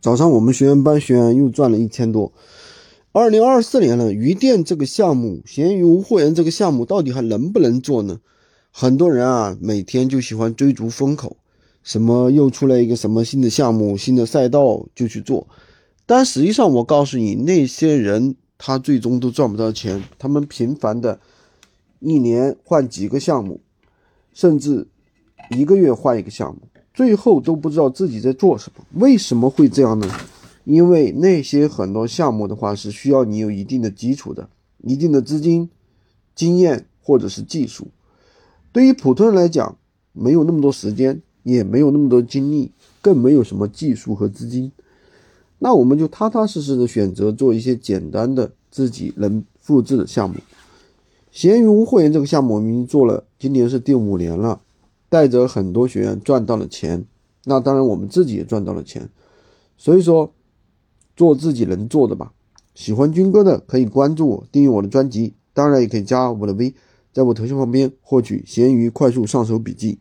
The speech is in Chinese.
早上我们学员班学员又赚了一千多。二零二四年了，鱼店这个项目，闲鱼无货源这个项目到底还能不能做呢？很多人啊，每天就喜欢追逐风口，什么又出来一个什么新的项目、新的赛道就去做。但实际上，我告诉你，那些人他最终都赚不到钱。他们频繁的，一年换几个项目，甚至一个月换一个项目，最后都不知道自己在做什么。为什么会这样呢？因为那些很多项目的话，是需要你有一定的基础的，一定的资金、经验或者是技术。对于普通人来讲，没有那么多时间，也没有那么多精力，更没有什么技术和资金，那我们就踏踏实实的选择做一些简单的自己能复制的项目。闲鱼无货源这个项目，我们已经做了，今年是第五年了，带着很多学员赚到了钱，那当然我们自己也赚到了钱。所以说，做自己能做的吧。喜欢军哥的可以关注我，订阅我的专辑，当然也可以加我的 V，。在我头像旁边获取闲鱼快速上手笔记。